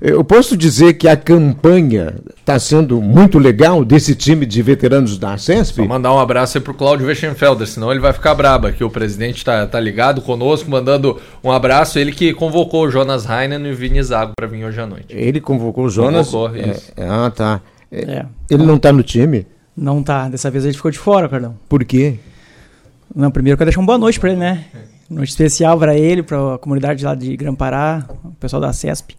Eu posso dizer que a campanha está sendo muito legal desse time de veteranos da CESP? Vou mandar um abraço aí pro Claudio Weschenfelder, senão ele vai ficar brabo aqui. O presidente tá, tá ligado conosco, mandando um abraço. Ele que convocou o Jonas Heinen e o Vini Zago para vir hoje à noite. Ele convocou o Jonas? Convocou, isso. É, ah, tá. É, É. Ele não está no time? Não tá. Dessa vez a gente ficou de fora, Carlão. Por quê? Não, primeiro eu quero deixar uma boa noite pra ele, né? Noite especial pra ele, pra comunidade lá de Grampará, o pessoal da CESP,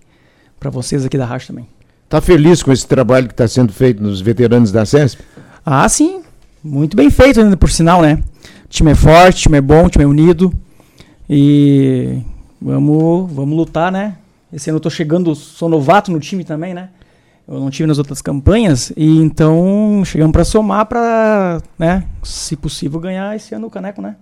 pra vocês aqui da Rádio também. Está feliz com esse trabalho que está sendo feito nos veteranos da CESP? Ah, sim. Muito bem feito ainda, por sinal, né? O time é forte, o time é bom, o time é unido. E vamos, vamos lutar, né? Esse ano eu tô chegando, sou novato no time também, né? Eu não tive nas outras campanhas, e então chegamos pra somar pra, né, se possível, ganhar esse ano o caneco, né?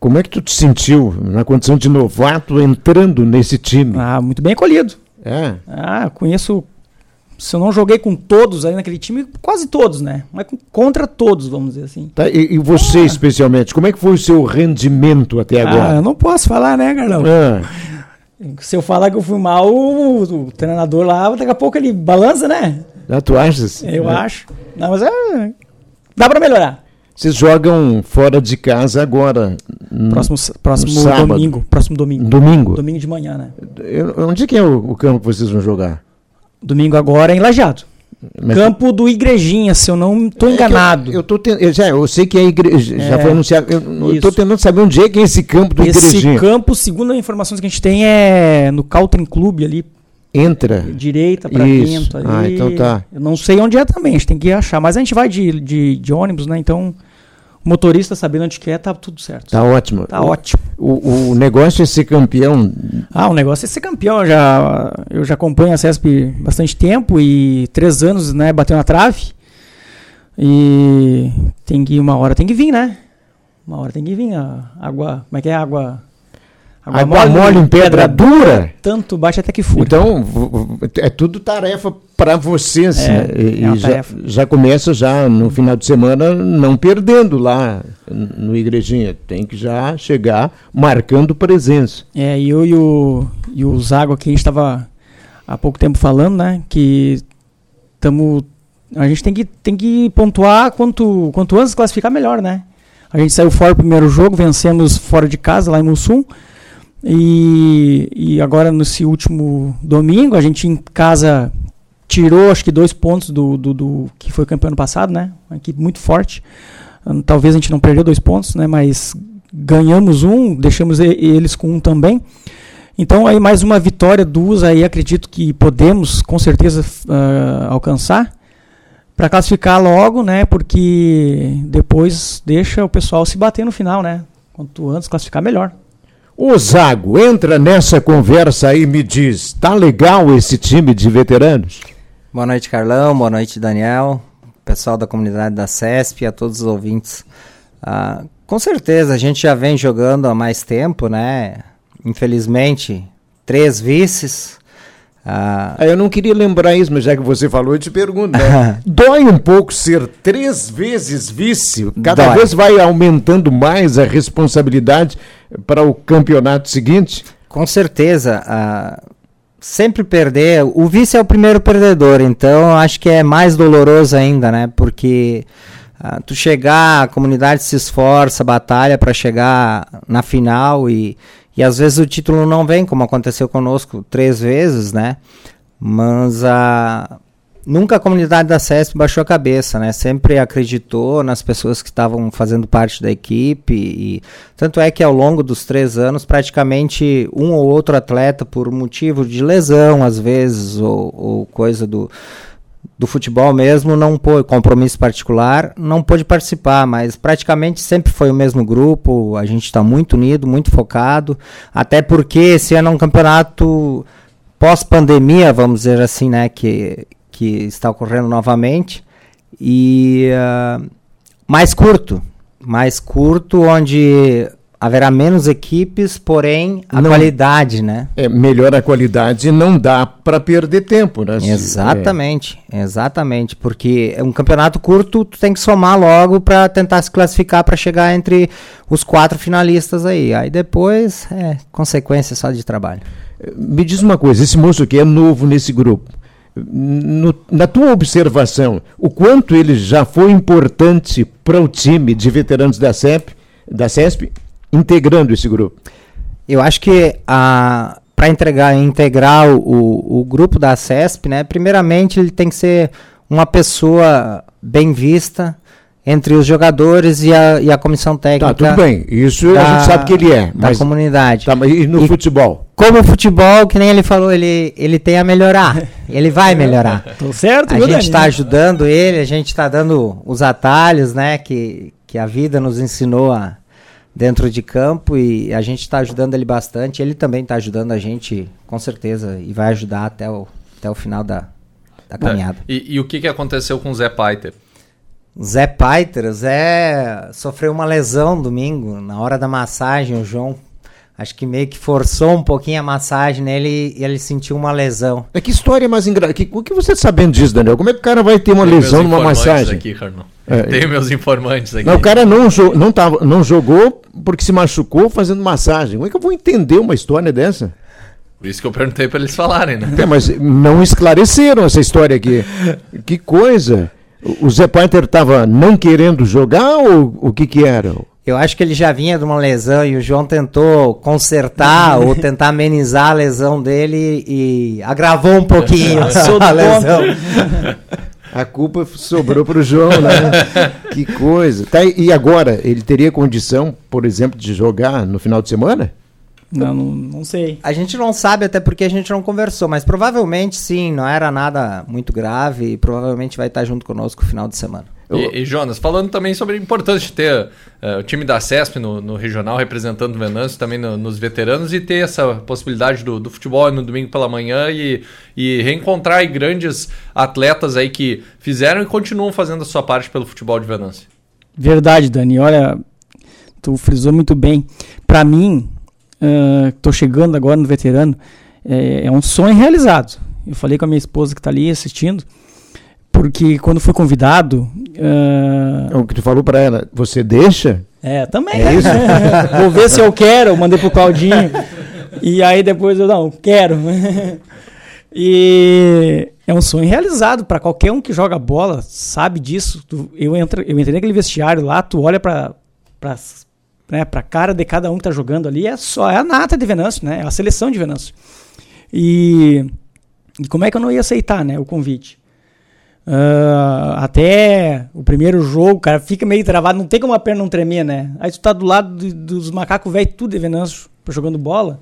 Como é que tu te sentiu na condição de novato entrando nesse time? Ah, muito bem acolhido. É. Ah, conheço. Se eu não joguei com todos aí naquele time, quase todos, né? Mas contra todos, vamos dizer assim. Tá, e, e você especialmente, como é que foi o seu rendimento até Ah, agora? eu não posso falar, né, Carlão? Ah, Se eu falar que eu fui mal, o, o treinador lá, daqui a pouco ele balança, né? ah, tu achas? Eu É. acho. Não, mas é. Dá pra melhorar. Vocês jogam fora de casa agora. N- Próximo, próximo sábado. domingo. Próximo domingo. Domingo. Domingo de manhã, né? Eu- onde que é o, o campo que vocês vão jogar? Domingo agora é em Lajeado. Mas- Campo do Igrejinha, se eu não tô É eu- enganado. Eu, tô ten- eu já, eu sei que é igreja, já É, foi anunciado. Eu, eu isso. tentando saber onde é que é esse campo do Esse Igrejinha. campo, segundo as informações que a gente tem, é no Caltrim Clube ali, Entra. direita pra Isso. dentro. Ali. Ah, então tá. Eu não sei onde é também, a gente tem que achar. Mas a gente vai de, de, de ônibus, né? Então, o motorista sabendo onde que é, tá tudo certo. Tá ótimo. Tá ótimo. O, o negócio é ser campeão. Ah, o negócio é ser campeão. Eu já, eu já acompanho a CESP bastante tempo e três anos, né, bateu na trave. E tem que uma hora tem que vir, né? Uma hora tem que vir a água. Como é que é água? Água mole em pedra dura. Tanto bate até que fura. Então, é tudo tarefa para vocês. É, né? E, é já, tarefa. já começa já no final de semana não perdendo lá no Igrejinha. Tem que já chegar marcando presença. É, e eu e o, e o Zago aqui, a gente estava há pouco tempo falando, né? Que estamos. A gente tem que, tem que pontuar quanto, quanto antes classificar melhor, né? A gente saiu fora do primeiro jogo, vencemos fora de casa, lá em Mussum. E, e agora, nesse último domingo, a gente em casa tirou, acho que, dois pontos do, do, do que foi campeão ano passado, né? Uma equipe muito forte. Hum, Talvez a gente não perdeu dois pontos, né? Mas ganhamos um, deixamos eles com um também. Então aí mais uma vitória, duas aí acredito que podemos com certeza ah, alcançar para classificar logo, né? Porque depois deixa o pessoal se bater no final, né? Quanto antes classificar melhor. Ô Zago, entra nessa conversa aí e me diz, tá legal esse time de veteranos? Boa noite, Carlão. Boa noite, Daniel. Pessoal da comunidade da CESP a todos os ouvintes. Ah, com certeza, a gente já vem jogando há mais tempo, né? Infelizmente, três vices. Ah, Ah, eu não queria lembrar isso, mas já que você falou, eu te pergunto, né? Dói um pouco ser três vezes vice? Cada Dói. vez vai aumentando mais a responsabilidade para o campeonato seguinte? Com certeza. ah, sempre perder. O vice é o primeiro perdedor, então acho que é mais doloroso ainda, né? Porque ah, tu chegar, a comunidade se esforça, batalha para chegar na final e, e às vezes o título não vem, como aconteceu conosco três vezes, né? Mas a. Nunca a comunidade da CESP baixou a cabeça, né? Sempre acreditou nas pessoas que estavam fazendo parte da equipe e tanto é que ao longo dos três anos praticamente um ou outro atleta por motivo de lesão às vezes ou, ou coisa do, do futebol mesmo não pôde, compromisso particular, não pôde participar, mas praticamente sempre foi o mesmo grupo, a gente está muito unido, muito focado, até porque esse ano é um campeonato pós-pandemia, vamos dizer assim, né, que, que está ocorrendo novamente, e ah, mais curto, mais curto, onde haverá menos equipes, porém a Não- qualidade, né? É, melhor a qualidade e não dá para perder tempo, né? Exatamente, exatamente, porque é um campeonato curto, tu tem que somar logo para tentar se classificar para chegar entre os quatro finalistas aí. Aí depois é consequência só de trabalho. Me diz uma coisa, esse moço aqui é novo nesse grupo. No, na tua observação, o quanto ele já foi importante para o time de veteranos da CEP, da CESP, integrando esse grupo? Eu acho que para integrar, integrar o, o grupo da CESP, né, primeiramente ele tem que ser uma pessoa bem vista, entre os jogadores e a, e a comissão técnica. Tá, tudo bem. Isso da, a gente sabe que ele é. Da comunidade. Tá, e no e futebol? Como o futebol, que nem ele falou, ele, ele tem a melhorar. ele vai melhorar. Tô certo, A gente está ajudando ele, a gente está dando os atalhos, né? Que, que a vida nos ensinou a, dentro de campo e a gente está ajudando ele bastante. Ele também está ajudando a gente, com certeza, e vai ajudar até o, até o final da, da caminhada. E, e o que, que aconteceu com o Zé Paiter? Zé Paiter, o Zé sofreu uma lesão domingo, na hora da massagem, o João acho que meio que forçou um pouquinho a massagem nele e ele sentiu uma lesão. É que história mais engraçada. O que você está sabendo disso, Daniel? Como é que o cara vai ter uma Tenho lesão numa massagem? Aqui, é. Tenho meus informantes aqui. Não, o cara não, jo não, tava, não jogou porque se machucou fazendo massagem. Como é que eu vou entender uma história dessa? Por isso que eu perguntei para eles falarem, né? É, mas não esclareceram essa história aqui. que coisa. O Zé Painter estava não querendo jogar ou o que que era? Eu acho que ele já vinha de uma lesão e o João tentou consertar ou tentar amenizar a lesão dele e agravou um pouquinho a lesão. A culpa sobrou para o João, né? que coisa. Tá, e agora, ele teria condição, por exemplo, de jogar no final de semana? Não, não, não, sei. A gente não sabe, até porque a gente não conversou, mas provavelmente sim, não era nada muito grave e provavelmente vai estar junto conosco no final de semana. E, e, Jonas, falando também sobre a importância de ter uh, o time da CESP no, no regional representando o Venâncio, também no, nos veteranos, e ter essa possibilidade do, do futebol no domingo pela manhã e, e reencontrar grandes atletas aí que fizeram e continuam fazendo a sua parte pelo futebol de Venâncio. Verdade, Dani. Olha, tu frisou muito bem. Para mim, estou uh, chegando agora no veterano, é, é, um sonho realizado. Eu falei com a minha esposa que está ali assistindo, porque quando fui convidado. Uh, o que tu falou para ela, você deixa? É, também. É isso? Vou ver se eu quero, eu mandei pro Claudinho. e aí depois eu, não, quero. e é um sonho realizado para qualquer um que joga bola, sabe disso. Eu, entro, eu entrei naquele vestiário lá, tu olha para né, para a cara de cada um que está jogando ali, é só é a nata de Venâncio, né? É a seleção de Venâncio. E, e como é que eu não ia aceitar, né, o convite? Uh, até o primeiro jogo, cara fica meio travado, não tem como a perna não tremer, né? Aí tu tá do lado de, dos macacos velhos, tudo de Venâncio, jogando bola.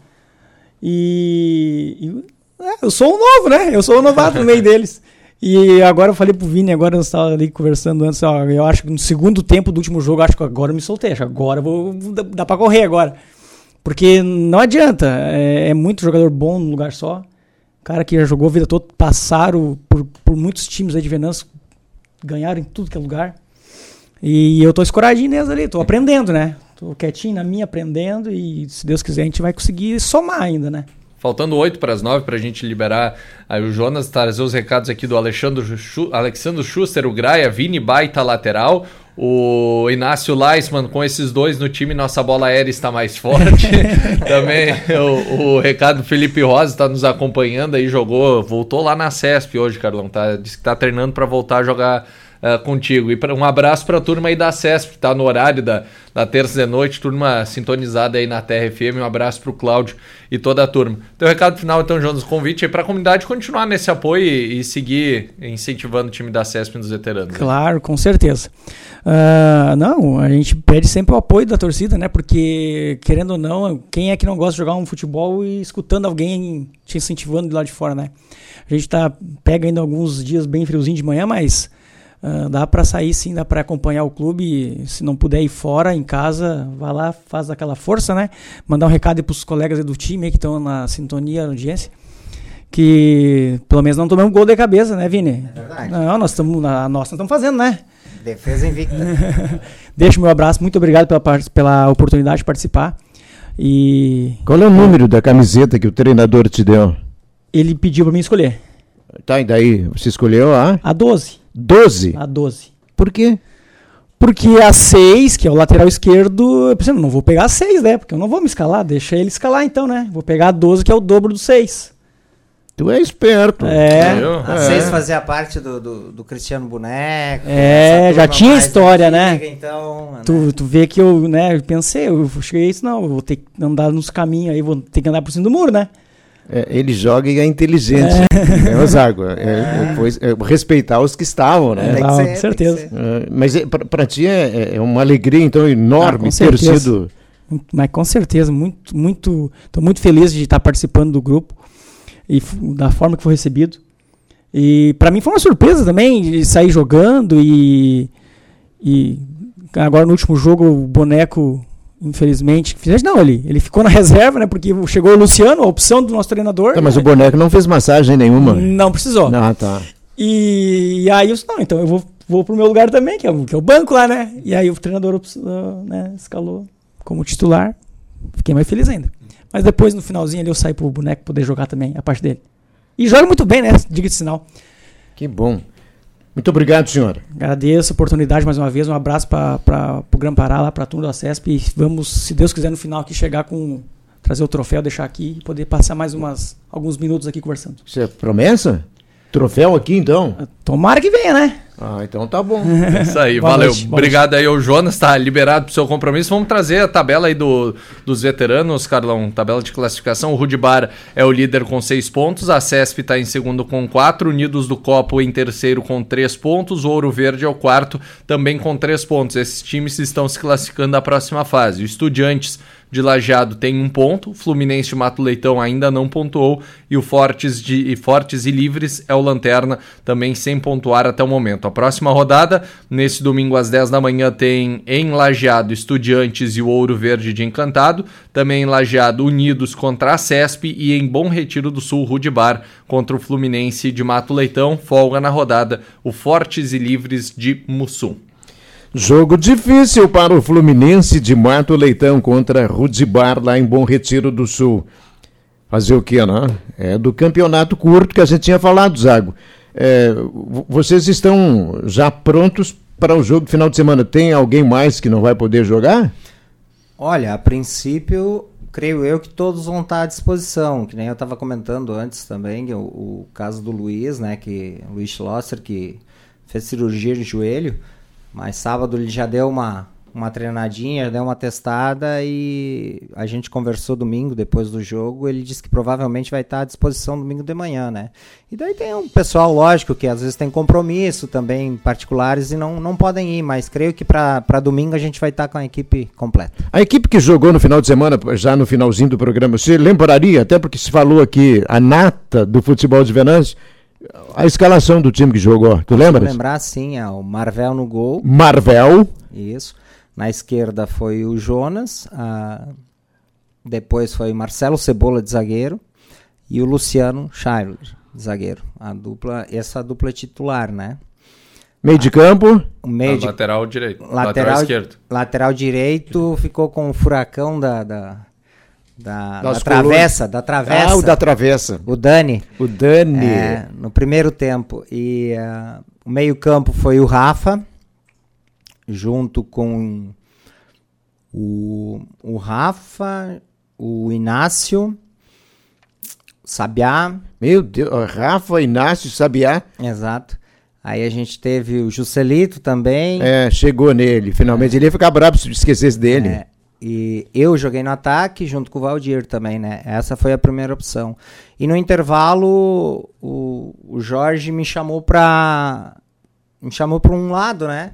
E, e é, eu sou um novo, né? Eu sou um novato no meio deles. E agora eu falei pro Vini, agora eu estava ali conversando antes, ó, eu acho que no segundo tempo do último jogo, acho que agora eu me soltei, acho que agora vou, dá pra correr agora. Porque não adianta, é, é, muito jogador bom no lugar só. Cara que já jogou a vida toda, passaram por, por muitos times aí de Venâncio, ganharam em tudo que é lugar. E eu tô escoradinho neles ali, tô aprendendo, né? Tô quietinho na minha, aprendendo, e se Deus quiser a gente vai conseguir somar ainda, né? Faltando 8 para as 9 para a gente liberar aí o Jonas, trazer os recados aqui do Alexandre, Schu Alexandre Schuster, o Graia, Vini Baita lateral, o Inácio Leisman, com esses dois no time, nossa bola aérea está mais forte. Também o, o recado Felipe Rosa está nos acompanhando aí, jogou, voltou lá na CESP hoje, Carlão. Tá, disse que está treinando para voltar a jogar uh, contigo. E pra, um abraço para a turma aí da CESP, que está no horário da, da terça de noite, turma sintonizada aí na Terra FM. Um abraço para o Cláudio e toda a turma. Teu recado final, então, Jonas, convite aí para a comunidade continuar nesse apoio e, e, seguir incentivando o time da CESP nos veteranos. Né? Claro, né? com certeza. Uh, não, a gente pede sempre o apoio da torcida, né? Porque, querendo ou não, quem é que não gosta de jogar um futebol e escutando alguém te incentivando de lá de fora, né? A gente tá, pega ainda alguns dias bem friozinho de manhã, mas Uh, dá para sair sim, dá para acompanhar o clube. Se não puder ir fora, em casa, vá lá, faz aquela força, né? Mandar um recado para os colegas do time que estão na sintonia, na audiência. Que pelo menos não tomamos gol de cabeça, né, Vini? É verdade. Não, nós estamos. Nós estamos fazendo, né? Defesa invicta. Deixa o meu abraço, muito obrigado pela, pela oportunidade de participar. E. Qual é o número da camiseta que o treinador te deu? Ele pediu para mim escolher. Tá, e daí? Você escolheu a? A 12. 12? A 12. Por quê? Porque a 6, que é o lateral esquerdo, eu pensei, não vou pegar a 6, né? Porque eu não vou me escalar, deixa ele escalar então, né? Vou pegar a 12, que é o dobro do 6. Tu é esperto. É. Eu? A É. seis fazia parte do, do, do Cristiano Boneco. É, já tinha história, né? Então, né? Tu, tu vê que eu, né, eu pensei, eu cheguei isso, não, eu vou ter que andar nos caminhos aí, vou ter que andar por cima do muro, né? É, ele joga e é inteligente. É, o Zago. É, é, pois- é, respeitar os que estavam, né? Tem que Ah, ser, com tem que certeza. ser. É, mas é, pra, pra ti é, é uma alegria, então, Ah, enorme com ter certeza. sido. Muito- Mas com certeza, muito, muito, tô muito feliz de estar participando do grupo e da forma que foi recebido. E para mim foi uma surpresa também de sair jogando e, e agora no último jogo o boneco, infelizmente, não, ele, ele ficou na reserva, né? Porque chegou o Luciano, a opção do nosso treinador. Tá, mas né, o boneco não fez massagem nenhuma. não precisou. Ah, tá. E, e aí eu disse, não, então eu vou, vou pro meu lugar também, que é, o- que é o banco lá, né? E aí o treinador né, escalou como titular. Fiquei mais feliz ainda. Mas depois, no finalzinho ali, eu saí pro boneco poder jogar também, a parte dele. E joga muito bem, né? Diga de sinal. Que bom. Muito obrigado, senhor. Agradeço a oportunidade mais uma vez. Um abraço para o Gran Pará, lá para a turma da CESP. E vamos, se Deus quiser, no final aqui chegar com. trazer o troféu, deixar aqui e poder passar mais umas, alguns minutos aqui conversando. Isso é promessa? Troféu aqui, então? Tomara que venha, né? Ah, então tá bom. É isso aí, Boa valeu. noite, Obrigado aí ao Jonas, tá liberado pro seu compromisso. Vamos trazer a tabela aí do, dos veteranos, Carlão. Tabela de classificação. O Rudibar é o líder com seis pontos, a CESP tá em segundo com quatro, Unidos do Copo em terceiro com três pontos, o Ouro Verde é o quarto, também com três pontos. Esses times estão se classificando à próxima fase. O Estudiantes de Lajeado tem um ponto, Fluminense de Mato Leitão ainda não pontuou e o Fortes, de, e Fortes e Livres é o Lanterna, também sem pontuar até o momento. A próxima rodada, nesse domingo às 10 da manhã, tem em Lajeado Estudiantes e o Ouro Verde de Encantado, também em Lajeado Unidos contra a CESP e em Bom Retiro do Sul Rudibar contra o Fluminense de Mato Leitão, folga na rodada o Fortes e Livres de Mussum. Jogo difícil para o Fluminense de Mato Leitão contra Rudibar lá em Bom Retiro do Sul. Fazer o quê, né? É do campeonato curto que a gente tinha falado, Zago. É, vo- vocês estão já prontos para o jogo final de semana? Tem alguém mais que não vai poder jogar? Olha, a princípio, creio eu que todos vão estar à disposição, que nem eu estava comentando antes também, o, o caso do Luiz, né, que Luiz Schlosser, que fez cirurgia de joelho, mas sábado ele já deu uma, uma treinadinha, deu uma testada e a gente conversou domingo, depois do jogo, ele disse que provavelmente vai estar à disposição domingo de manhã, né. E daí tem um pessoal, lógico, que às vezes tem compromisso também, particulares, e não, não podem ir, mas creio que para domingo a gente vai estar com a equipe completa. A equipe que jogou no final de semana, já no finalzinho do programa, você lembraria, até porque se falou aqui, a nata do futebol de Venâncio, a escalação do time que jogou, tu Vou lembras? lembrar sim, é o Marvel no gol, Marvel, isso. Na esquerda foi o Jonas, ah, depois foi Marcelo Cebola de zagueiro e o Luciano Schailer de zagueiro. A dupla, essa dupla é titular, né? meio de campo, O meio de lateral direito, lateral, lateral, esquerdo. lateral direito ficou com o furacão da da, da, da travessa, da travessa. ah, o da travessa, o Dani. o Dani, É, no primeiro tempo. E ah, o meio-campo foi o Rafa, junto com o, o Rafa, o Inácio, Sabiá, meu Deus, Rafa, Inácio, Sabiá, exato. Aí a gente teve o Juscelito também. é, chegou nele, finalmente, ele ia ficar bravo se esquecesse dele. É, e eu joguei no ataque junto com o Valdir também, né? Essa foi a primeira opção. E no intervalo, o, o Jorge me chamou pra. Me chamou pra um lado, né?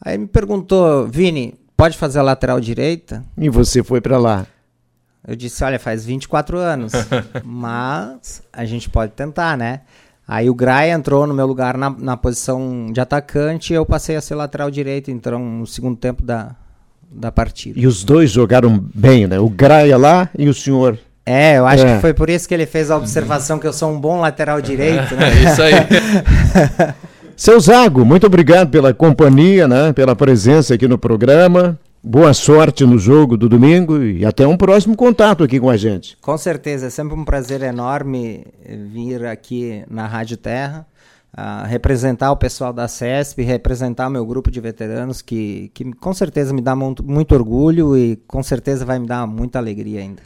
Aí me perguntou, Vini, pode fazer a lateral direita? E você foi pra lá. Eu disse, olha, faz 24 anos, mas a gente pode tentar, né? Aí o Graia entrou no meu lugar na, na posição de atacante e eu passei a ser lateral direito, então, no segundo tempo da, da partida. E os dois jogaram bem, né? O Graia lá e o senhor. É, eu acho É. que foi por isso que ele fez a observação que eu sou um bom lateral direito, É né? isso aí. Seu Zago, muito obrigado pela companhia, né? Pela presença aqui no programa. Boa sorte no jogo do domingo e até um próximo contato aqui com a gente. Com certeza, é sempre um prazer enorme vir aqui na Rádio Terra. Representar o pessoal da CESP, representar meu grupo de veteranos, que, que com certeza me dá muito, muito orgulho e com certeza vai me dar muita alegria ainda.